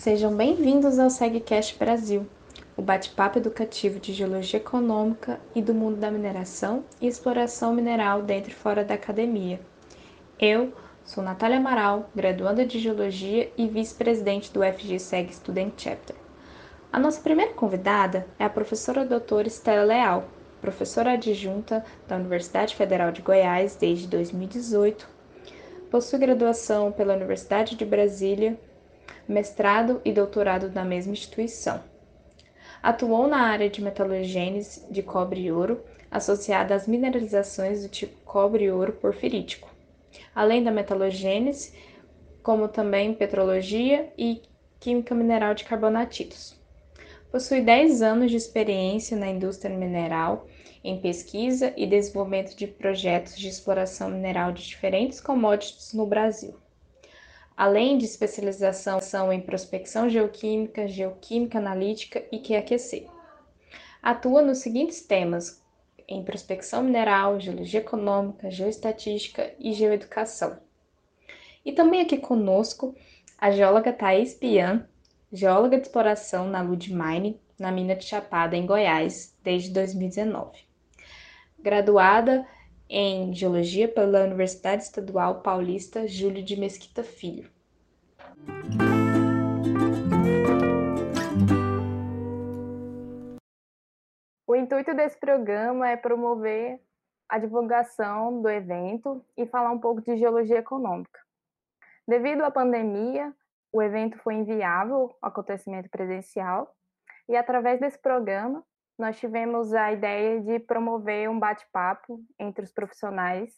Sejam bem-vindos ao SegCast Brasil, o bate-papo educativo de geologia econômica e do mundo da mineração e exploração mineral dentro e fora da academia. Eu sou Natália Amaral, graduanda de geologia e vice-presidente do FG Seg Student Chapter. A nossa primeira convidada é a professora doutora Estela Leal, professora adjunta da Universidade Federal de Goiás desde 2018. Possui graduação pela Universidade de Brasília mestrado e doutorado na mesma instituição. Atuou na área de metalogênese de cobre e ouro, associada às mineralizações do tipo cobre e ouro porfirítico, além da metalogênese, como também petrologia e química mineral de carbonatitos. Possui 10 anos de experiência na indústria mineral, em pesquisa e desenvolvimento de projetos de exploração mineral de diferentes commodities no Brasil além de especialização em prospecção geoquímica, geoquímica analítica e QAQC. Atua nos seguintes temas: em prospecção mineral, geologia econômica, geoestatística e geoeducação. E também aqui conosco a geóloga Thais Pian, geóloga de exploração na Lud Mine, na mina de Chapada, em Goiás, desde 2019. Graduada em Geologia pela Universidade Estadual Paulista Júlio de Mesquita Filho. O intuito desse programa é promover a divulgação do evento e falar um pouco de geologia econômica. Devido à pandemia, o evento foi inviável acontecimento presencial e através desse programa nós tivemos a ideia de promover um bate-papo entre os profissionais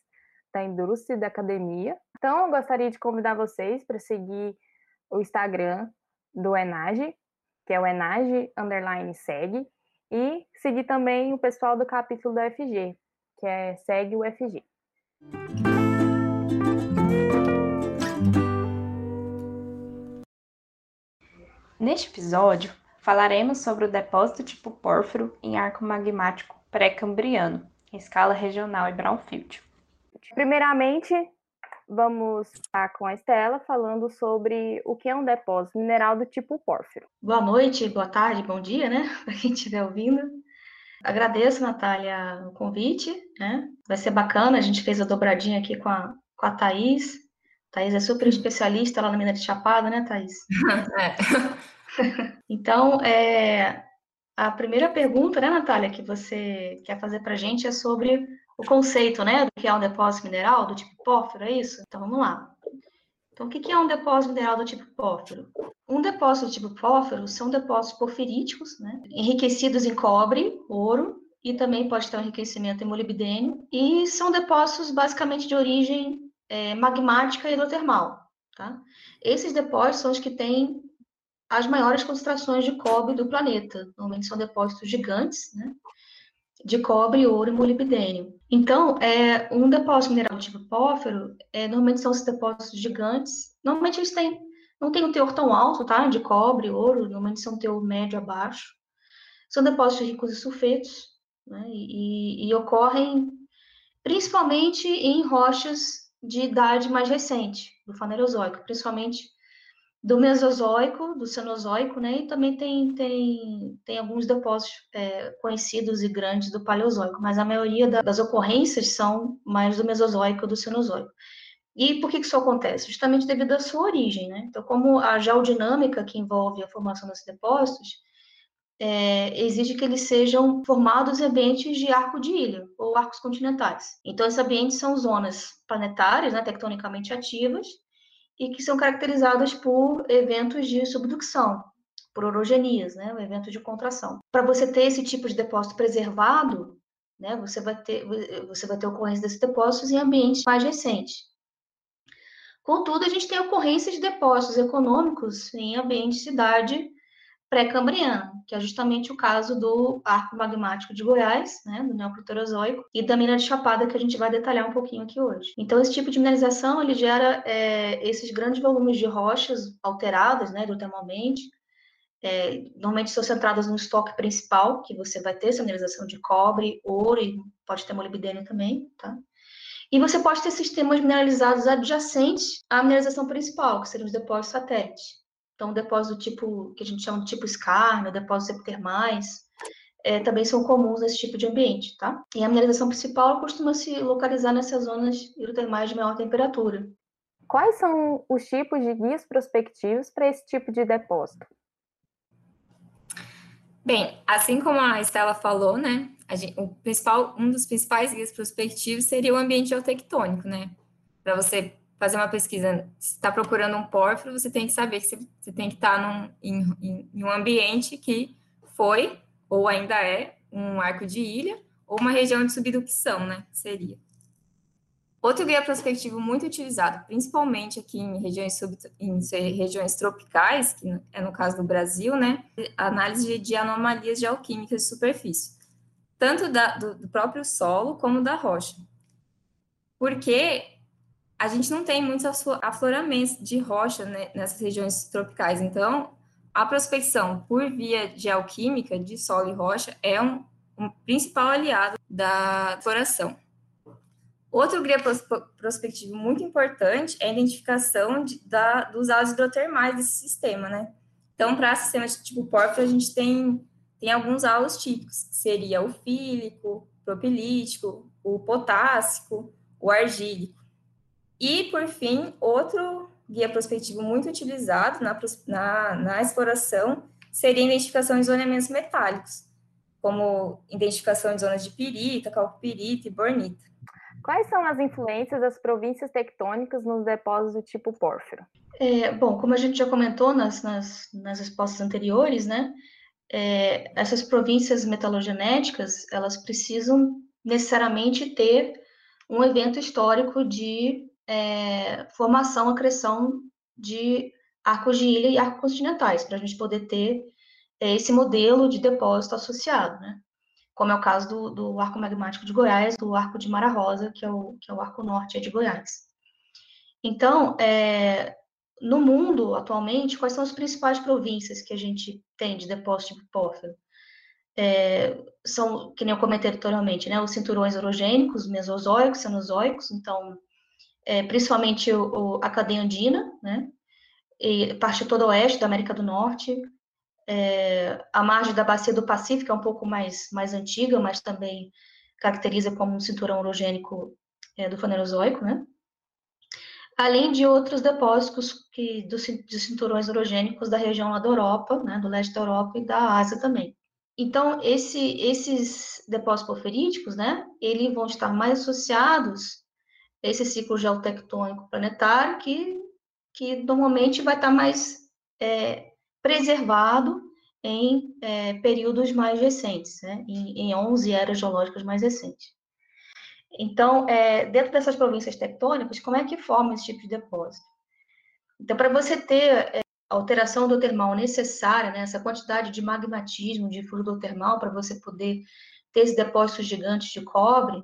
da indústria e da academia. Então, eu gostaria de convidar vocês para seguir o Instagram do Enage, que é o Enage underline segue, e seguir também o pessoal do capítulo da FG, que é segue o FG. Neste episódio, falaremos sobre o depósito tipo pórfiro em arco magmático pré-cambriano, em escala regional e brownfield. Primeiramente, vamos estar com a Estela falando sobre o que é um depósito mineral do tipo pórfiro. Boa noite, boa tarde, bom dia, né? Para quem estiver ouvindo. Agradeço, Natália, o convite, né? Vai ser bacana, a gente fez a dobradinha aqui com a, com a Thaís. Thaís é super especialista lá na mina de Chapada, né, Thaís? É. então, é, a primeira pergunta, né, Natália, que você quer fazer para a gente é sobre o conceito, né, do que é um depósito mineral do tipo pórfiro, é isso? Então, vamos lá. Então, o que é um depósito mineral do tipo pórfiro? Um depósito do tipo pórfiro são depósitos porfiríticos, né, enriquecidos em cobre, ouro, e também pode ter um enriquecimento em molibdênio, e são depósitos basicamente de origem é, magmática e hidrotermal. Tá? Esses depósitos são os que têm as maiores concentrações de cobre do planeta. Normalmente são depósitos gigantes, né? De cobre, ouro e molibdênio. Então, é, um depósito mineral tipo pórfiro, é, normalmente são esses depósitos gigantes. Normalmente eles têm, não têm um teor tão alto, tá? De cobre, ouro, normalmente são teor médio a baixo. São depósitos ricos em sulfetos, né? E, e ocorrem principalmente em rochas de idade mais recente, do Fanerozoico, principalmente do Mesozoico, do Cenozoico, né? E também tem, tem, tem alguns depósitos é, conhecidos e grandes do Paleozoico, mas a maioria da, das ocorrências são mais do Mesozoico do Cenozoico. E por que isso acontece? Justamente devido à sua origem, né? Então, como a geodinâmica que envolve a formação desses depósitos é, exige que eles sejam formados em ambientes de arco de ilha ou arcos continentais. Então, esses ambientes são zonas planetárias, né, tectonicamente ativas, e que são caracterizadas por eventos de subducção, por orogenias, né, um evento de contração. Para você ter esse tipo de depósito preservado, né, você vai ter você vai ter ocorrência desses depósitos em ambientes mais recentes. Contudo, a gente tem ocorrência de depósitos econômicos em ambientes de cidade pré-cambriana, que é justamente o caso do arco magmático de Goiás, né, do Neoproterozoico, e da mina de Chapada, que a gente vai detalhar um pouquinho aqui hoje. Então, esse tipo de mineralização, ele gera é, esses grandes volumes de rochas alteradas, né, hidrotermalmente, é, normalmente são centradas no estoque principal, que você vai ter essa mineralização de cobre, ouro e pode ter molibdênio também, tá? E você pode ter sistemas mineralizados adjacentes à mineralização principal, que seriam os depósitos satélites. Então, depósito do tipo, que a gente chama de tipo escárnio, depósitos epitermais, é, também são comuns nesse tipo de ambiente, tá? E a mineralização principal costuma se localizar nessas zonas hidrotermais de maior temperatura. Quais são os tipos de guias prospectivos para esse tipo de depósito? Bem, assim como a Estela falou, né, gente, o principal, um dos principais guias prospectivos seria o ambiente geotectônico, né? Para você fazer uma pesquisa, se está procurando um pórfiro, você tem que saber que você, tem que estar tá num, em, em um ambiente que foi ou ainda é um arco de ilha ou uma região de subducção, né? Seria. Outro guia prospectivo muito utilizado, principalmente aqui em regiões, sub, em regiões tropicais, que é no caso do Brasil, né, análise de anomalias geoquímicas de superfície, tanto da, do, do próprio solo como da rocha. Porque a gente não tem muitos afloramentos de rocha né, nessas regiões tropicais, então a prospecção por via geoquímica de solo e rocha é um, um principal aliado da floração. Outro guia prospectivo muito importante é a identificação de, da, dos áudios hidrotermais desse sistema, né? Então, para sistemas de tipo pórfiro, a gente tem, tem alguns aulos típicos, que seria o fílico, propilítico, o potássico, o argílico. E, por fim, outro guia prospectivo muito utilizado na, na, na exploração seria a identificação de zoneamentos metálicos, como identificação de zonas de pirita, calcopirita e bornita. Quais são as influências das províncias tectônicas nos depósitos do tipo pórfiro? É, bom, como a gente já comentou nas, nas, nas respostas anteriores, né, é, essas províncias metalogenéticas, elas precisam necessariamente ter um evento histórico de é, formação, acreção de arcos de ilha e arcos continentais, para a gente poder ter é, esse modelo de depósito associado, né? como é o caso do, do arco magmático de Goiás, do arco de Mara Rosa, que é o, que é o arco norte de Goiás. Então, é, no mundo, atualmente, quais são as principais províncias que a gente tem de depósito de pórfiro? É, são, que nem eu comentei anteriormente, né, os cinturões orogênicos, mesozoicos, cenozoicos, então, é, principalmente o, o, a cadeia andina, né, e parte todo oeste da América do Norte, é, a margem da bacia do Pacífico é um pouco mais, mais antiga, mas também caracteriza como um cinturão orogênico é, do Fanerozoico, né? Além de outros depósitos que, dos, dos cinturões orogênicos da região lá da Europa, né, do leste da Europa e da Ásia também. Então, esse, esses depósitos porfiríticos, né, eles vão estar mais associados esse ciclo geotectônico planetário que, que normalmente vai estar mais é, preservado em é, períodos mais recentes, né, em, em 11 eras geológicas mais recentes. Então, é, dentro dessas províncias tectônicas, como é que forma esse tipo de depósito? Então, para você ter é, a alteração do termal necessária, né, essa quantidade de magmatismo, de fluido termal, para você poder ter esses depósitos gigantes de cobre,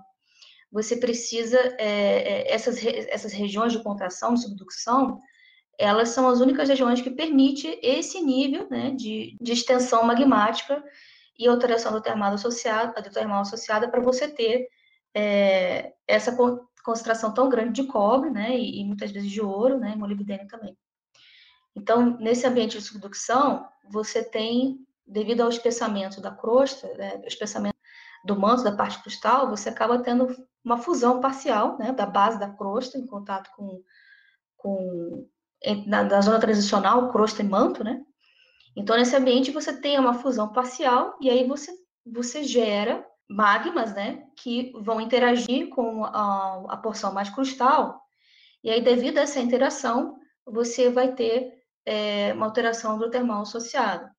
você precisa, é, é essas, essas regiões de contração, de subducção, elas são as únicas regiões que permitem esse nível né, de, de extensão magmática e alteração do termal associada, do termal associada para você ter é, essa concentração tão grande de cobre, né, e, e muitas vezes de ouro, né, e molibdênio também. Então, nesse ambiente de subducção, você tem, devido ao espessamento da crosta, né, espessamento do manto da parte cristal, você acaba tendo uma fusão parcial, né, da base da crosta em contato com, com na, na zona transicional, crosta e manto, né? Então, nesse ambiente, você tem uma fusão parcial e aí você, você gera magmas, né, que vão interagir com a, a porção mais crustal, e aí, devido a essa interação, você vai ter é, uma alteração do termal associada.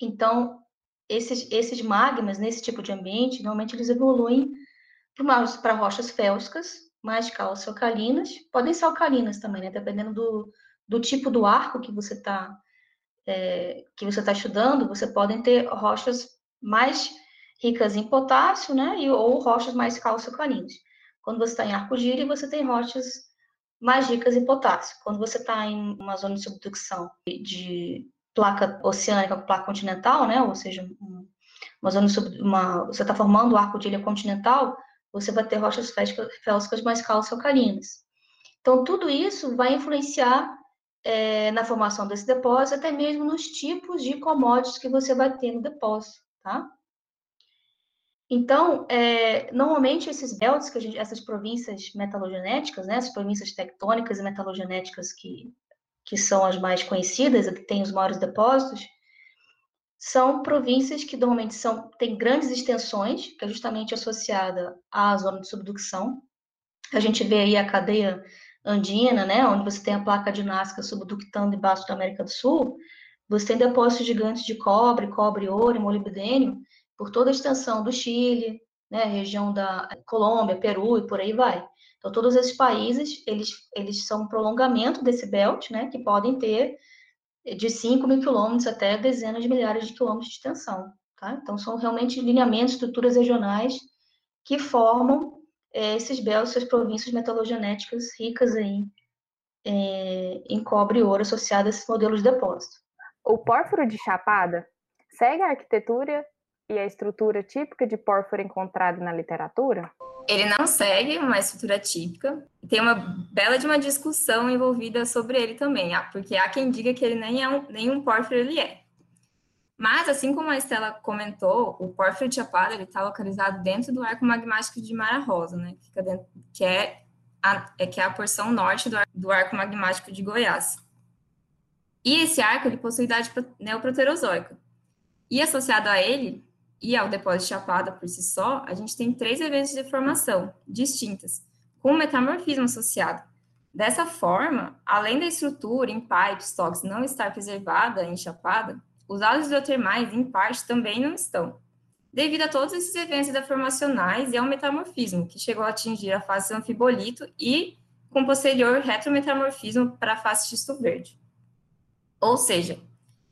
Então, esses, esses magmas, nesse tipo de ambiente, normalmente eles evoluem para rochas félsicas, mais cálcio-alcalinas, podem ser alcalinas também, né? Dependendo do, do tipo do arco que você está é, que você está estudando, você podem ter rochas mais ricas em potássio, né? E, ou rochas mais cálcio-alcalinas. Quando você está em arco-gíria, você tem rochas mais ricas em potássio. Quando você está em uma zona de subducção de placa oceânica com placa continental, né? Ou seja, uma zona de uma, você está formando o arco de ilha continental, você vai ter rochas félsicas mais cálcio-alcalinas. Então, tudo isso vai influenciar é, na formação desse depósito, até mesmo nos tipos de commodities que você vai ter no depósito, tá? Então, é, normalmente esses belts, que gente, essas províncias metalogenéticas, né, as províncias tectônicas e metalogenéticas que, que são as mais conhecidas, que têm os maiores depósitos, são províncias que normalmente são, têm grandes extensões, que é justamente associada à zona de subducção. A gente vê aí a cadeia andina, né, onde você tem a placa de Nazca subductando embaixo da América do Sul, você tem depósitos gigantes de cobre, cobre, ouro e molibdênio por toda a extensão do Chile, né, região da Colômbia, Peru e por aí vai. Então, todos esses países, eles, eles são um prolongamento desse belt, né, que podem ter de 5 mil quilômetros até dezenas de milhares de quilômetros de extensão, tá? Então, são realmente lineamentos, estruturas regionais que formam é, esses belts, essas províncias metalogenéticas ricas aí é, em cobre e ouro associadas a esses modelos de depósito. O pórfiro de chapada segue a arquitetura e a estrutura típica de pórfiro encontrada na literatura? Ele não segue uma estrutura típica. Tem uma bela de uma discussão envolvida sobre ele também, porque há quem diga que ele nem é um, nenhum pórfiro ele é. Mas, assim como a Estela comentou, o pórfiro de Chapada está localizado dentro do arco magmático de Mara Rosa, né? Que, dentro, que é, a, é, que é a porção norte do, do arco magmático de Goiás. E esse arco ele possui idade neoproterozoica. E associado a ele, e ao depósito de Chapada por si só, a gente tem três eventos de deformação distintas, com metamorfismo associado. Dessa forma, além da estrutura em pipes tox não estar preservada em Chapada, os halos hidrotermais, em parte, também não estão, devido a todos esses eventos deformacionais e ao metamorfismo, que chegou a atingir a fase anfibolito e, com posterior retrometamorfismo para a fase xisto verde. Ou seja,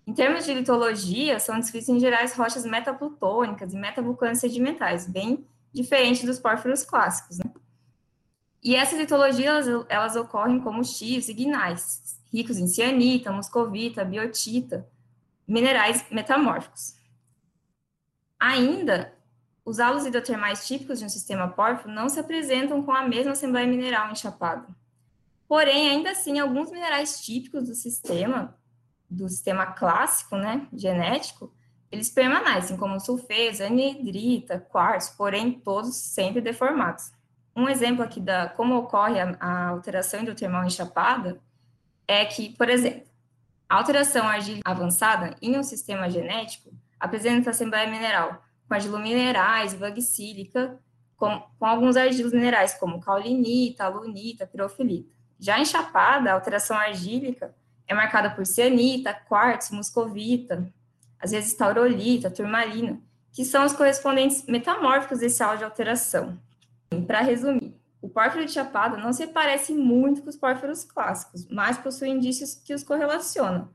em termos de litologia, são descritas em gerais rochas metaplutônicas e metabulcanas sedimentais, bem diferente dos pórfiros clássicos. Né? E essas litologias, elas, elas ocorrem como X e gnais, ricos em cianita, muscovita, biotita, minerais metamórficos. Ainda, os halos hidrotermais típicos de um sistema pórfido não se apresentam com a mesma assembleia mineral enchapada. Porém, ainda assim, alguns minerais típicos do sistema do sistema clássico, né, genético, eles permanecem, como sulfeto, anidrita, quartzo, porém todos sempre deformados. Um exemplo aqui da como ocorre a, a alteração hidrotermal enchapada é que, por exemplo, a alteração argílica avançada em um sistema genético apresenta assembleia mineral com argilo minerais, vagsílica, com, com alguns argilos minerais como caulinita, alunita, pirofilita. Já enchapada, a alteração argílica é marcada por cianita, quartzo, muscovita, às vezes taurolita, turmalina, que são os correspondentes metamórficos desse áudio de alteração. Para resumir, o pórfiro de chapada não se parece muito com os pórfiros clássicos, mas possui indícios que os correlacionam,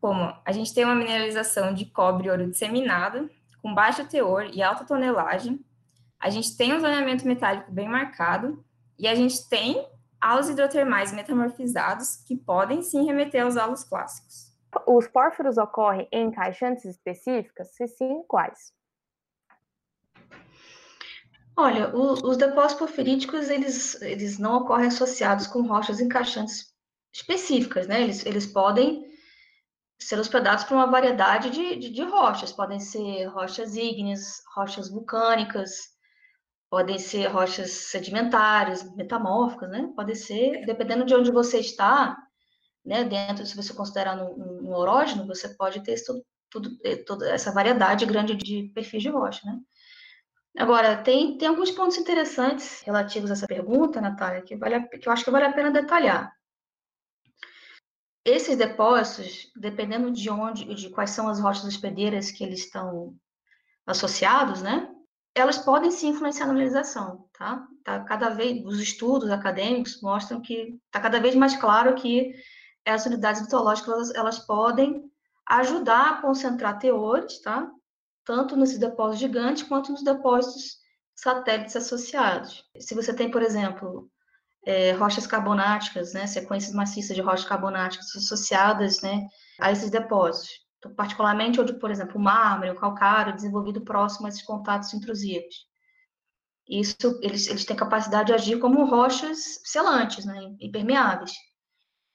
como a gente tem uma mineralização de cobre e ouro disseminada, com baixo teor e alta tonelagem, a gente tem um zoneamento metálico bem marcado, e a gente tem halos hidrotermais metamorfizados que podem sim remeter aos halos clássicos. Os pórfiros ocorrem em encaixantes específicas? Se sim, quais? Olha, o, os depósitos porfiríticos, eles, eles não ocorrem associados com rochas encaixantes específicas, né? Eles, eles podem ser hospedados por uma variedade de, de, de rochas, podem ser rochas ígneas, rochas vulcânicas, podem ser rochas sedimentares, metamórficas, né? Pode ser, dependendo de onde você está, né? Dentro, se você considerar um, um orógeno, você pode ter tudo, tudo, eh, toda essa variedade grande de perfis de rocha, né? Agora, tem, tem alguns pontos interessantes relativos a essa pergunta, Natália, que, vale, que eu acho que vale a pena detalhar. Esses depósitos, dependendo de onde, de quais são as rochas hospedeiras que eles estão associados, né? Elas podem se influenciar na mineralização, tá? tá? Cada vez, os estudos acadêmicos mostram que está cada vez mais claro que as unidades mitológicas, elas, elas, podem ajudar a concentrar teores, tá? Tanto nesses depósitos gigantes quanto nos depósitos satélites associados. Se você tem, por exemplo, é, rochas carbonáticas, né, sequências maciças de rochas carbonáticas associadas, né, a esses depósitos, particularmente onde, por exemplo, o mármore, o calcário, desenvolvido próximo a esses contatos intrusivos. Isso, eles, eles têm capacidade de agir como rochas selantes, né, impermeáveis.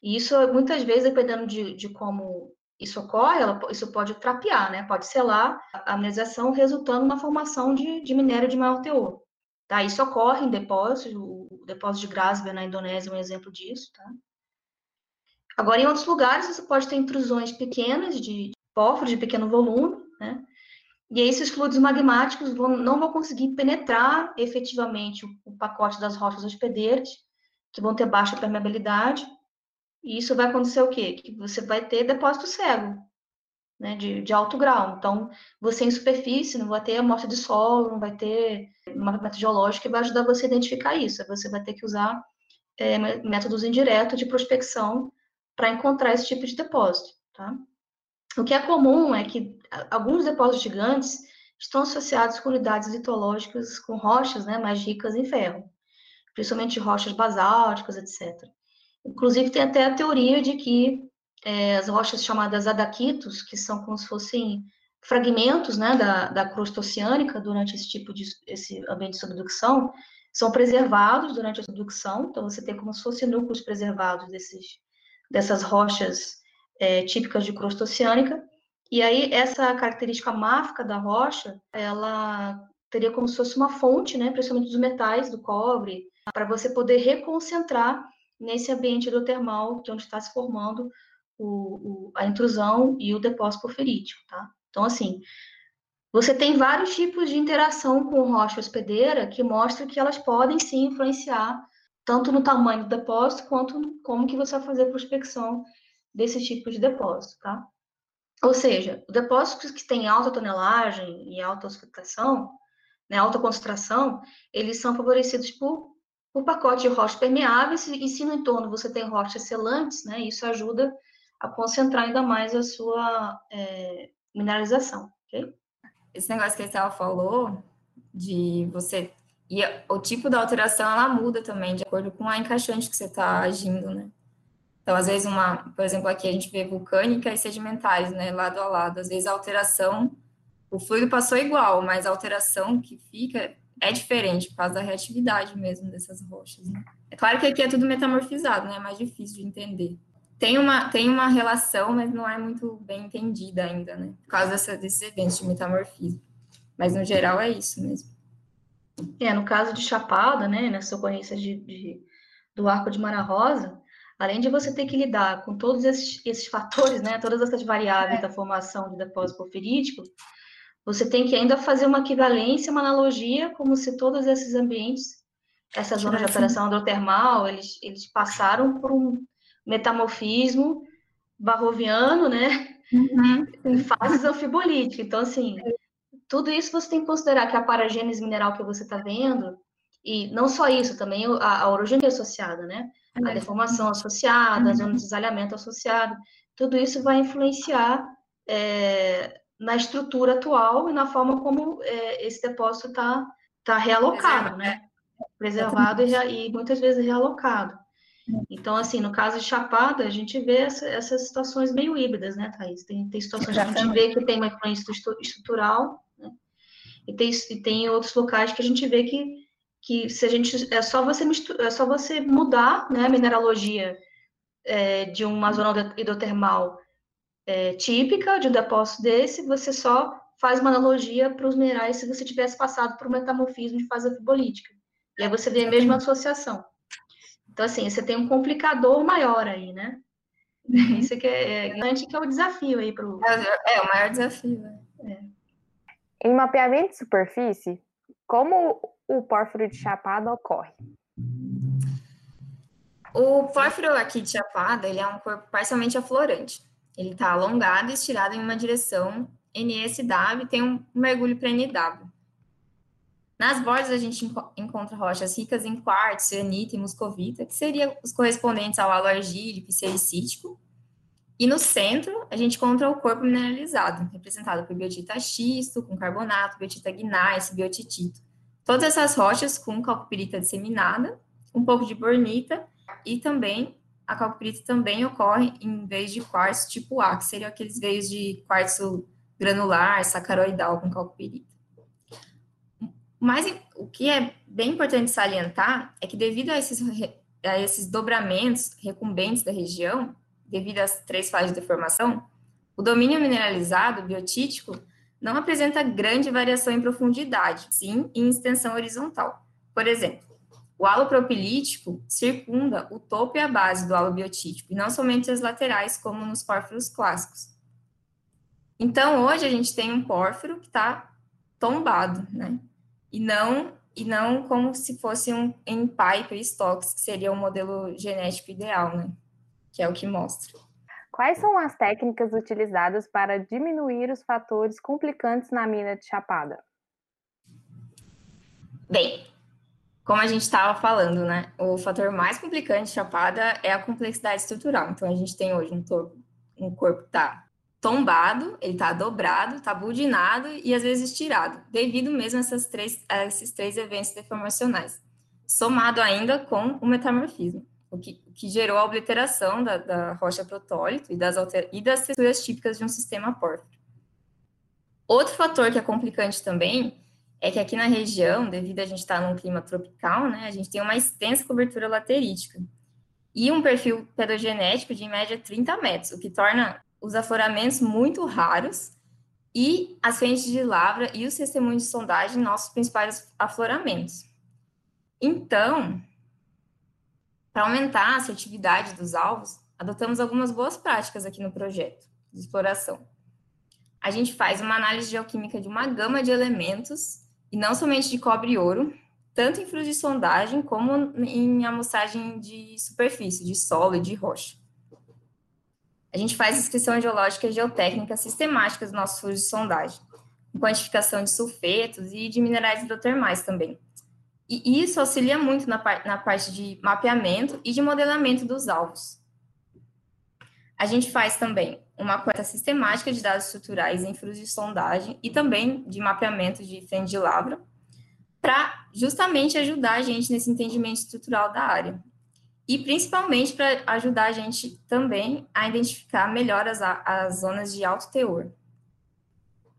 E isso, muitas vezes, dependendo de, de como isso ocorre, ela, isso pode trapear, né? Pode selar a mineralização, resultando numa formação de, de minério de maior teor. Tá? Isso ocorre em depósitos, o depósito de Grasberg na Indonésia é um exemplo disso, tá? Agora, em outros lugares, você pode ter intrusões pequenas de pórfido de pequeno volume, né? E esses fluidos magmáticos vão, não vão conseguir penetrar efetivamente o, o pacote das rochas hospedeiras, que vão ter baixa permeabilidade, e isso vai acontecer o quê? Que você vai ter depósito cego, né, de, de alto grau. Então, você em superfície não vai ter amostra de solo, não vai ter uma método geológico que vai ajudar você a identificar isso. Você vai ter que usar é, métodos indiretos de prospecção para encontrar esse tipo de depósito, tá? O que é comum é que alguns depósitos gigantes estão associados com unidades litológicas com rochas né, mais ricas em ferro, principalmente rochas basálticas, etc. Inclusive, tem até a teoria de que é, as rochas chamadas adaquitos, que são como se fossem fragmentos né, da, da crosta oceânica durante esse tipo de esse ambiente de subducção, são preservados durante a subducção, então você tem como se fossem núcleos preservados desses, dessas rochas é, típicas de crosta oceânica, e aí essa característica máfica da rocha, ela teria como se fosse uma fonte, né, principalmente dos metais, do cobre, para você poder reconcentrar nesse ambiente hidrotermal, que é onde está se formando o, o, a intrusão e o depósito porfirítico, tá? Então, assim, você tem vários tipos de interação com rocha hospedeira que mostram que elas podem sim influenciar tanto no tamanho do depósito quanto como que você vai fazer a prospecção desse tipo de depósito, tá? Ou seja, depósitos que têm alta tonelagem e alta ossificação, né, alta concentração, eles são favorecidos por o pacote de rochas permeáveis, e se no entorno você tem rochas selantes, né, isso ajuda a concentrar ainda mais a sua é, mineralização, ok? Esse negócio que a Estela falou, de você... E o tipo da alteração, ela muda também, de acordo com a encaixante que você está agindo, né? Então, às vezes, uma... Por exemplo, aqui a gente vê vulcânica e sedimentares, né? Lado a lado. Às vezes, a alteração... O fluido passou igual, mas a alteração que fica é diferente por causa da reatividade mesmo dessas rochas. Né? É claro que aqui é tudo metamorfizado, né? É mais difícil de entender. Tem uma, tem uma relação, mas não é muito bem entendida ainda, né? Por causa dessa, desses eventos de metamorfismo. Mas, no geral, é isso mesmo. É, no caso de Chapada, né, nessa ocorrência de, de, do arco de Mara Rosa, além de você ter que lidar com todos esses, esses fatores, né, todas essas variáveis é. da formação de depósito porfirítico, você tem que ainda fazer uma equivalência, uma analogia, como se todos esses ambientes, essas zonas de alteração hidrotermal, eles, eles passaram por um metamorfismo barroviano, né? Uhum. Fases anfibolíticas. Então, assim, tudo isso você tem que considerar que a paragênese mineral que você está vendo, e não só isso, também a, a orogenia associada, né? A deformação associada, a zona de desalhamento associada, tudo isso vai influenciar é, na estrutura atual e na forma como é, esse depósito está tá realocado, né? Preservado e, e, muitas vezes realocado. Então, assim, no caso de Chapada, a gente vê essa, essas situações meio híbridas, né, Thaís? Tem, tem situações que a gente vê que tem uma influência estrutural, né? E tem, e tem outros locais que a gente vê que, que se a gente é só você é só você mudar né, a mineralogia é, de uma zona hidrotermal é, típica de um depósito desse, você só faz uma analogia para os minerais se você tivesse passado por um metamorfismo de fase fibolítica. E aí você vê a mesma associação. Então, assim, você tem um complicador maior aí, né? Uhum. Isso que é, é, que é o desafio aí para o... É, é, o maior desafio. Né? É. Em mapeamento de superfície, como o pórfiro de chapada ocorre? O pórfiro aqui de chapada, ele é um corpo parcialmente aflorante. Ele está alongado e estirado em uma direção NSW e tem um mergulho para NW. Nas bordas, a gente encontra rochas ricas em quartzo, cianita e muscovita, que seriam os correspondentes ao halo argílico e sericítico. E no centro, a gente encontra o corpo mineralizado, representado por biotita xisto, com carbonato, biotita gneiss, biotitito. Todas essas rochas com calcopirita disseminada, um pouco de bornita e também a calcopirita também ocorre em veios de quartzo tipo A, que seriam aqueles veios de quartzo granular, sacaroidal com calcopirita. Mas o que é bem importante salientar é que devido a esses a esses dobramentos recumbentes da região, devido às três fases de deformação, o domínio mineralizado biotítico não apresenta grande variação em profundidade, sim em extensão horizontal. Por exemplo, o halo propilítico circunda o topo e a base do halo biotítico, e não somente as laterais, como nos pórfiros clássicos. Então, hoje a gente tem um pórfiro que está tombado, né? E não, e não como se fosse um em pipe stocks, que seria o modelo genético ideal, né? Que é o que mostra. Quais são as técnicas utilizadas para diminuir os fatores complicantes na mina de chapada? Bem, como a gente estava falando, né? O fator mais complicante de chapada é a complexidade estrutural. Então, a gente tem hoje um, um corpo está tombado, ele está dobrado, está budinado e às vezes estirado, devido mesmo a, essas três, a esses três eventos deformacionais, somado ainda com o metamorfismo o que, que gerou a obliteração da, da rocha protólito e das, e das texturas típicas de um sistema pórfido. Outro fator que é complicante também é que aqui na região, devido a gente estar num clima tropical, né, a gente tem uma extensa cobertura laterítica e um perfil pedogenético de em média 30 metros, o que torna os afloramentos muito raros e as frentes de lavra e os testemunhos de sondagem nossos principais afloramentos. Então, para aumentar a assertividade dos alvos, adotamos algumas boas práticas aqui no projeto de exploração. A gente faz uma análise geoquímica de uma gama de elementos, e não somente de cobre e ouro, tanto em frios de sondagem como em amostragem de superfície, de solo e de rocha. A gente faz descrição geológica e geotécnica sistemática dos nossos frios de sondagem, com quantificação de sulfetos e de minerais hidrotermais também, e isso auxilia muito na, na parte de mapeamento e de modelamento dos alvos. A gente faz também uma coleta sistemática de dados estruturais em furos de sondagem e também de mapeamento de frente de lavra, para justamente ajudar a gente nesse entendimento estrutural da área. E principalmente para ajudar a gente também a identificar melhor as, as zonas de alto teor.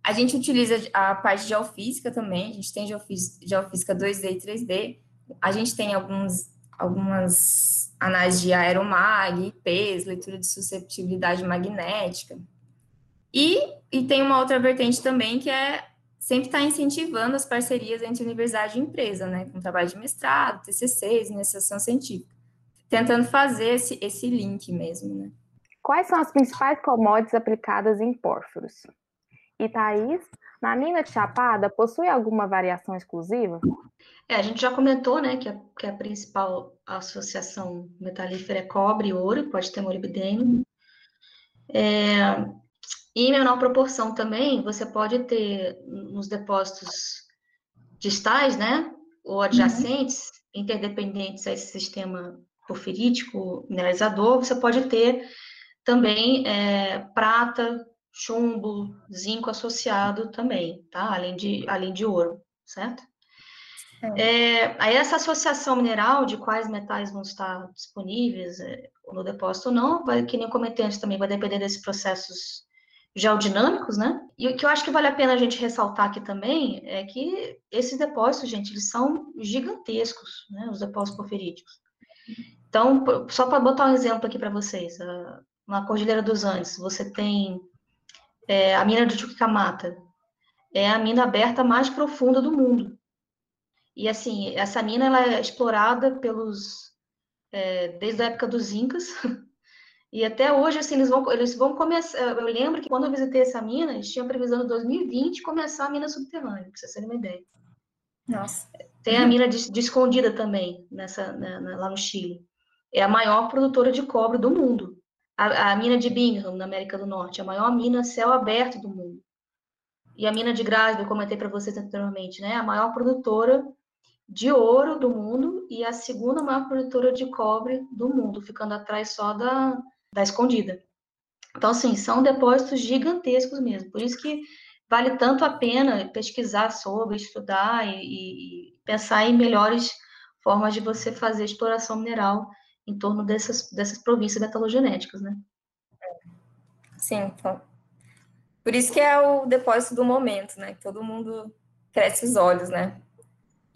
A gente utiliza a parte de geofísica também, a gente tem geofísica 2D e 3D, a gente tem alguns, algumas análises de aeromag, IPs, leitura de susceptibilidade magnética. E, e tem uma outra vertente também que é sempre estar tá incentivando as parcerias entre universidade e empresa, né, com trabalho de mestrado, TCCs, iniciação científica, tentando fazer esse, esse link mesmo, né. Quais são as principais commodities aplicadas em pórfiros? E Thaís, na mina de chapada, possui alguma variação exclusiva? É, a gente já comentou, né, que a, que a principal associação metalífera é cobre e ouro, pode ter molibdênio. É, e em menor proporção também, você pode ter nos depósitos distais, né, ou adjacentes, uhum. interdependentes a esse sistema porfirítico mineralizador, você pode ter também é, prata, chumbo, zinco associado também, tá? Além de, além de ouro, certo? É, aí essa associação mineral de quais metais vão estar disponíveis é, no depósito ou não, vai, que nem eu comentei antes também, vai depender desses processos geodinâmicos, né? E o que eu acho que vale a pena a gente ressaltar aqui também é que esses depósitos, gente, eles são gigantescos, né? Os depósitos porfiríticos. Então, só para botar um exemplo aqui para vocês, na Cordilheira dos Andes, você tem é, a mina de Chuquicamata. É a mina aberta mais profunda do mundo. E, assim, essa mina ela é explorada pelos... É, desde a época dos Incas, e até hoje, assim, eles vão, eles vão começar... Eu lembro que quando eu visitei essa mina, eles tinham previsão de 2020 começar a mina subterrânea, para vocês terem uma ideia. Nossa. Tem a mina de, de escondida também, nessa, na, na, lá no Chile. É a maior produtora de cobre do mundo. A, a, mina de Bingham, na América do Norte, a maior mina céu aberto do mundo. E a mina de Grasby, eu comentei para vocês anteriormente, né? A maior produtora de ouro do mundo e a segunda maior produtora de cobre do mundo, ficando atrás só da, da escondida. Então, assim, são depósitos gigantescos mesmo. Por isso que vale tanto a pena pesquisar sobre, estudar e, e pensar em melhores formas de você fazer exploração mineral em torno dessas, dessas províncias metalogenéticas, né? Sim, então. Por isso que é o depósito do momento, né? Todo mundo cresce os olhos, né?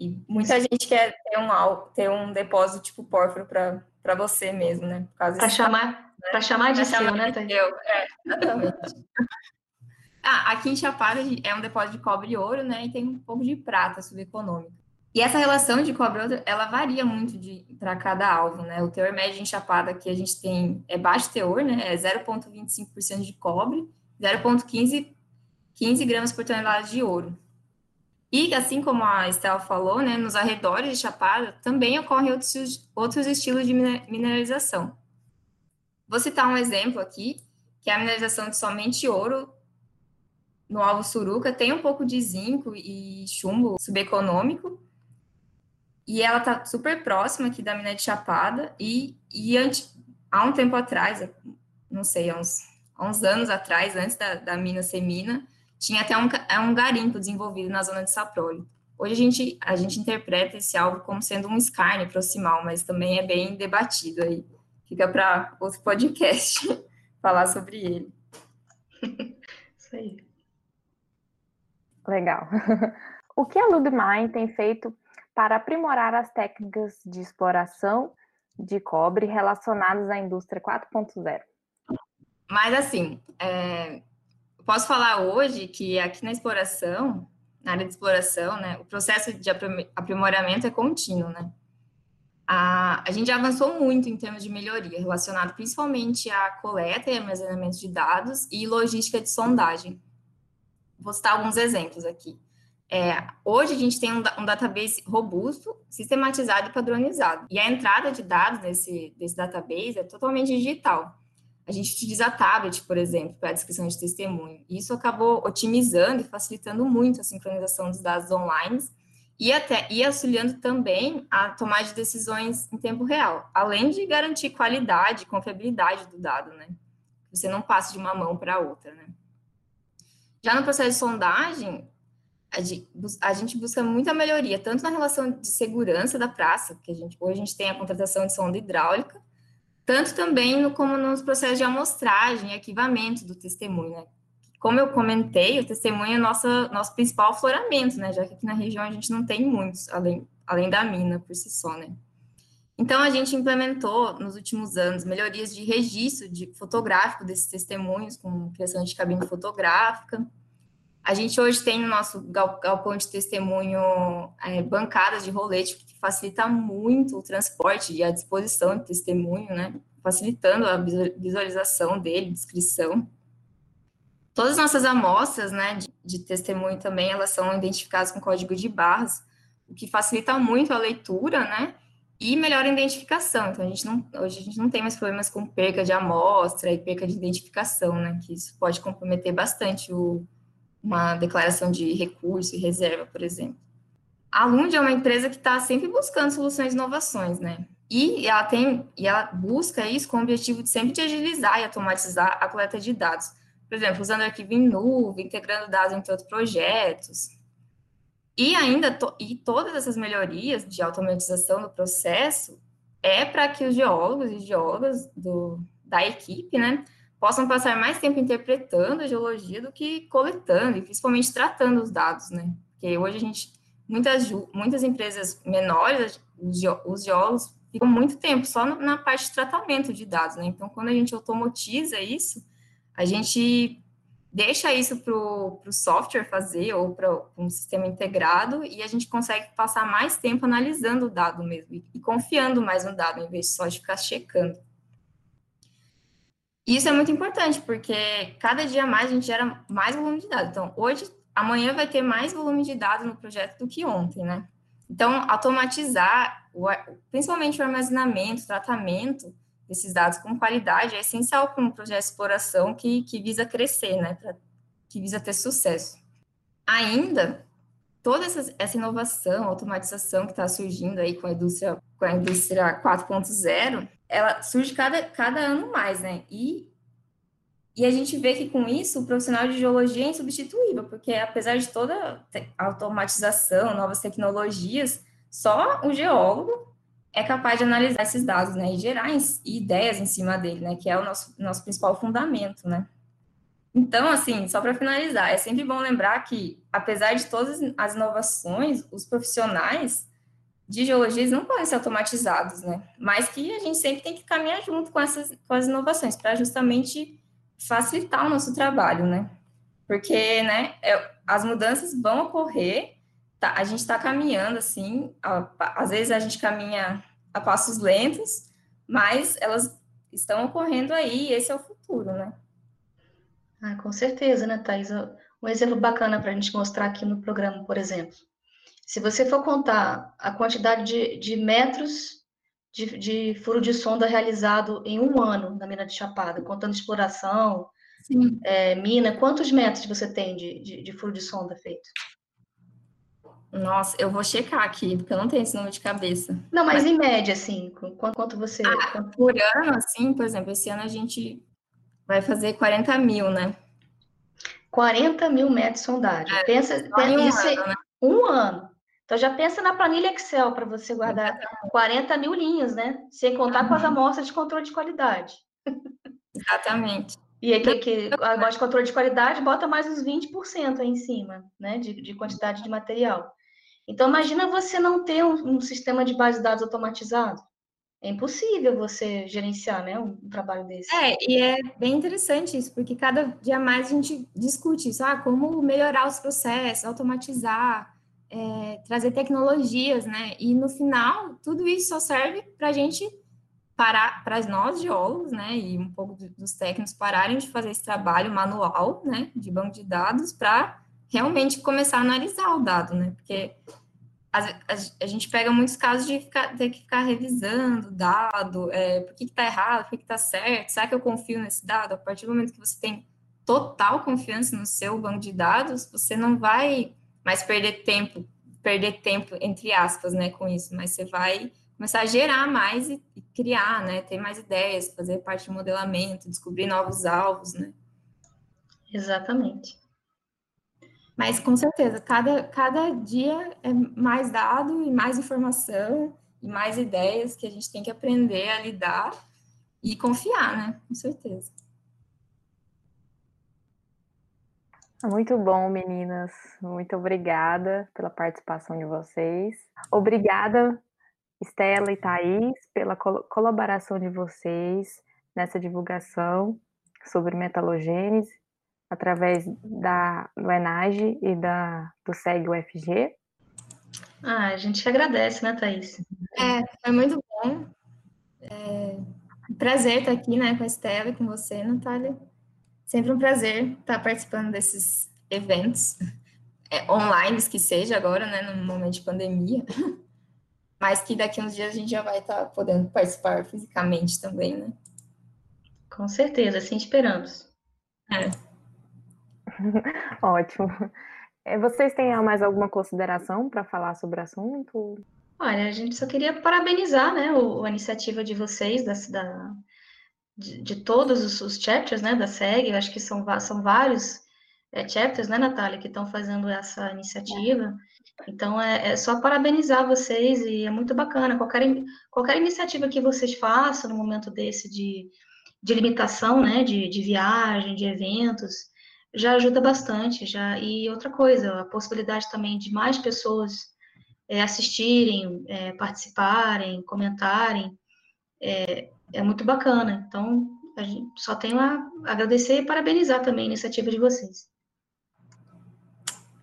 E muita gente quer ter um, ter um depósito tipo pórfiro para você mesmo, né? Para chamar, né? Chamar de pra seu, chamar né, de seu. É, exatamente. ah, aqui em Chapada é um depósito de cobre e ouro, né? E tem um pouco de prata subeconômica. E essa relação de cobre ouro, ela varia muito para cada alvo, né? O teor médio em Chapada que a gente tem é baixo teor, né? É 0,25% de cobre, 0,15 15 gramas por tonelada de ouro. E, assim como a Estela falou, né, nos arredores de Chapada também ocorrem outros, outros estilos de mineralização. Vou citar um exemplo aqui, que é a mineralização de somente ouro no alvo Suruca, tem um pouco de zinco e chumbo subeconômico, e ela está super próxima aqui da mina de Chapada, e, e antes, há um tempo atrás, não sei, há uns, há uns anos atrás, antes da, da mina ser mina, tinha até um, é um garimpo desenvolvido na zona de Saproli. Hoje a gente, a gente interpreta esse alvo como sendo um escárnio proximal, mas também é bem debatido aí. Fica para outro podcast falar sobre ele. Isso aí. Legal. O que a Ludmine tem feito para aprimorar as técnicas de exploração de cobre relacionadas à indústria 4.0? Mas assim, é, posso falar hoje que aqui na exploração, na área de exploração, né, o processo de aprimoramento é contínuo, né? A, a gente já avançou muito em termos de melhoria, relacionado principalmente à coleta e armazenamento de dados e logística de sondagem. Vou citar alguns exemplos aqui. É, hoje a gente tem um, um, database robusto, sistematizado e padronizado. E a entrada de dados nesse desse database é totalmente digital a gente utiliza tablet, por exemplo, para a descrição de testemunho. E isso acabou otimizando e facilitando muito a sincronização dos dados online e até e auxiliando também a tomar de decisões em tempo real, além de garantir qualidade e confiabilidade do dado, né? Você não passa de uma mão para outra, né? Já no processo de sondagem, a gente busca muita melhoria, tanto na relação de segurança da praça, que a gente, hoje a gente tem a contratação de sonda hidráulica, tanto também no, como nos processos de amostragem e arquivamento do testemunho, né? Como eu comentei, o testemunho é nossa, nosso principal afloramento, né? Já que aqui na região a gente não tem muitos, além, além da mina por si só, né? Então, a gente implementou, nos últimos anos, melhorias de registro de fotográfico desses testemunhos, com criação de cabine fotográfica. A gente hoje tem no nosso galpão de testemunho é, bancadas de rolete, que facilita muito o transporte e a disposição de testemunho, né? Facilitando a visualização dele, descrição. Todas as nossas amostras, né, de, de testemunho também, elas são identificadas com código de barras, o que facilita muito a leitura, né? E melhora a identificação. Então, a gente não, hoje a gente não tem mais problemas com perca de amostra e perca de identificação, né? Que isso pode comprometer bastante o, uma declaração de recurso e reserva, por exemplo. A Lund é uma empresa que está sempre buscando soluções e inovações, né? E ela tem e ela busca isso com o objetivo de sempre de agilizar e automatizar a coleta de dados. Por exemplo, usando arquivo em nuvem, integrando dados entre outros projetos. E ainda to, e todas essas melhorias de automatização do processo é para que os geólogos e geólogas do, da equipe, né, possam passar mais tempo interpretando a geologia do que coletando e principalmente tratando os dados, né? Porque hoje a gente muitas, muitas empresas menores, os geólogos, ficam muito tempo só na parte de tratamento de dados, né? Então, quando a gente automatiza isso, a gente deixa isso para o software fazer ou para um sistema integrado e a gente consegue passar mais tempo analisando o dado mesmo e, e confiando mais no dado, em vez de só de ficar checando. Isso é muito importante, porque cada dia mais a gente gera mais volume de dados. Então, hoje amanhã vai ter mais volume de dados no projeto do que ontem, né? Então, automatizar, o, principalmente o armazenamento, tratamento desses dados com qualidade é essencial para um projeto de exploração que, que visa crescer, né? Pra, que visa ter sucesso. Ainda, toda essa, essa inovação, automatização que está surgindo aí com a indústria, com a indústria 4.0, ela surge cada, cada ano mais, né? E e a gente vê que com isso o profissional de geologia é insubstituível, porque apesar de toda a automatização, novas tecnologias, só o geólogo é capaz de analisar esses dados, né, e gerar ideias em cima dele, né, que é o nosso, nosso principal fundamento, né. Então, assim, só para finalizar, é sempre bom lembrar que, apesar de todas as inovações, os profissionais de geologia não podem ser automatizados, né? Mas que a gente sempre tem que caminhar junto com essas com as inovações para justamente facilitar o nosso trabalho, né? Porque, né, é, as mudanças vão ocorrer, tá, a gente está caminhando assim, a, às vezes a gente caminha a passos lentos, mas elas estão ocorrendo aí, e esse é o futuro, né? Ah, com certeza, né, Thais? Um exemplo bacana para a gente mostrar aqui no programa, por exemplo. Se você for contar a quantidade de, de metros de, de, furo de sonda realizado em um ano na mina de Chapada, contando exploração, é, mina, quantos metros você tem de, de, de, furo de sonda feito? Nossa, eu vou checar aqui, porque eu não tenho esse número de cabeça. Não, mas, mas... em média, assim, quanto, quanto você... Ah, quanto... Por ano, assim, por exemplo, esse ano a gente Vai fazer 40 mil, né? 40 mil metros de sondagem. É, pensa, um isso ano, né? um ano. Então já pensa na planilha Excel para você guardar 40 mil linhas, né? Sem contar uhum. com as amostras de controle de qualidade. Exatamente. E aí, que, que a amostra de controle de qualidade bota mais uns 20% aí em cima, né? De, de, quantidade de material. Então, imagina você não ter um, um sistema de base de dados automatizado é impossível você gerenciar, né, um, trabalho desse. É, e é bem interessante isso, porque cada dia mais a gente discute isso, ah, como melhorar os processos, automatizar, é, trazer tecnologias, né, e no final, tudo isso só serve para a gente parar, para nós geólogos, né, e um pouco dos técnicos pararem de fazer esse trabalho manual, né, de banco de dados, para realmente começar a analisar o dado, né, porque a, a, a, gente pega muitos casos de ficar, ter que ficar revisando dado, é, por que está errado, por que está certo, será que eu confio nesse dado? A partir do momento que você tem total confiança no seu banco de dados, você não vai mais perder tempo, perder tempo, entre aspas, né, com isso, mas você vai começar a gerar mais e, e criar, né, ter mais ideias, fazer parte do modelamento, descobrir novos alvos, né. Exatamente. Mas com certeza, cada, cada dia é mais dado e mais informação e mais ideias que a gente tem que aprender a lidar e confiar, né? Com certeza. Muito bom, meninas. Muito obrigada pela participação de vocês. Obrigada, Estela e Thaís, pela col colaboração de vocês nessa divulgação sobre metalogênese através da, do Enage e da, do SEG UFG. Ah, a gente agradece, né, Thaís? É, foi muito bom. É, prazer estar aqui, né, com a Estela e com você, Natália. Sempre um prazer estar participando desses eventos, é, online que seja agora, né, no momento de pandemia. Mas que daqui uns dias a gente já vai estar podendo participar fisicamente também, né? Com certeza, assim esperamos. É. Ótimo. É, vocês têm mais alguma consideração para falar sobre o assunto? Olha, a gente só queria parabenizar, né, o, a iniciativa de vocês, da, da de, de, todos os, os, chapters, né, da SEG, eu acho que são, são vários é, chapters, né, Natália, que estão fazendo essa iniciativa. Então, é, é, só parabenizar vocês e é muito bacana. Qualquer, qualquer iniciativa que vocês façam no momento desse de, de limitação, né, de, de viagem, de eventos, já ajuda bastante. Já E outra coisa, a possibilidade também de mais pessoas é, assistirem, é, participarem, comentarem, é, é, muito bacana. Então, a gente só tenho a agradecer e parabenizar também a iniciativa de vocês.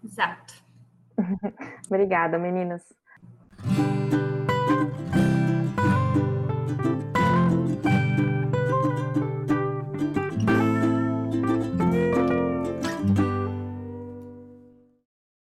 Exato. Obrigada, meninas.